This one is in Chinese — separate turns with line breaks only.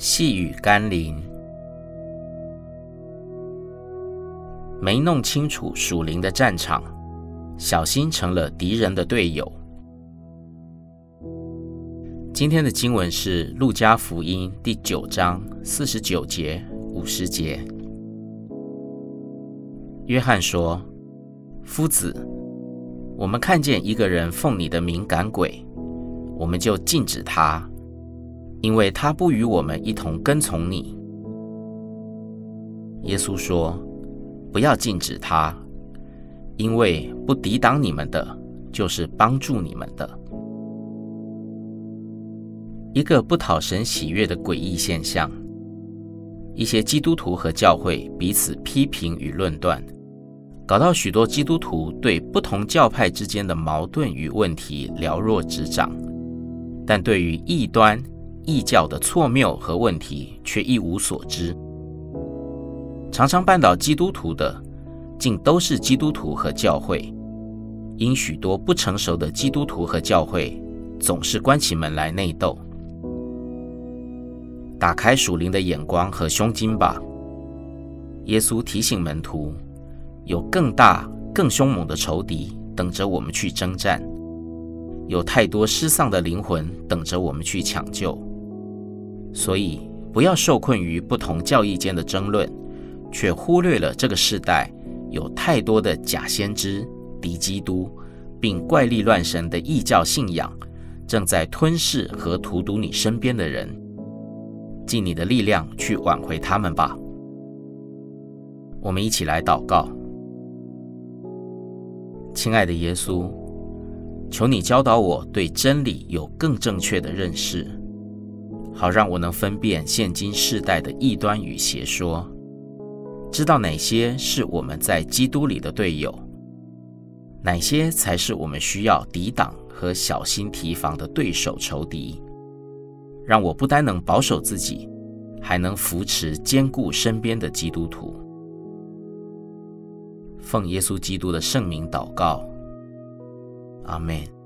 细雨甘霖，没弄清楚属灵的战场，小心成了敌人的队友。今天的经文是《路加福音》第九章四十九节、五十节。约翰说：“夫子，我们看见一个人奉你的名赶鬼，我们就禁止他。”因为他不与我们一同跟从你，耶稣说：“不要禁止他，因为不抵挡你们的，就是帮助你们的。”一个不讨神喜悦的诡异现象，一些基督徒和教会彼此批评与论断，搞到许多基督徒对不同教派之间的矛盾与问题了若指掌，但对于异端。异教的错谬和问题却一无所知，常常绊倒基督徒的，竟都是基督徒和教会。因许多不成熟的基督徒和教会总是关起门来内斗。打开属灵的眼光和胸襟吧。耶稣提醒门徒，有更大、更凶猛的仇敌等着我们去征战，有太多失丧的灵魂等着我们去抢救。所以，不要受困于不同教义间的争论，却忽略了这个世代有太多的假先知、敌基督，并怪力乱神的异教信仰，正在吞噬和荼毒你身边的人。尽你的力量去挽回他们吧。我们一起来祷告：亲爱的耶稣，求你教导我对真理有更正确的认识。好让我能分辨现今世代的异端与邪说，知道哪些是我们在基督里的队友，哪些才是我们需要抵挡和小心提防的对手仇敌。让我不单能保守自己，还能扶持坚固身边的基督徒。奉耶稣基督的圣名祷告，阿门。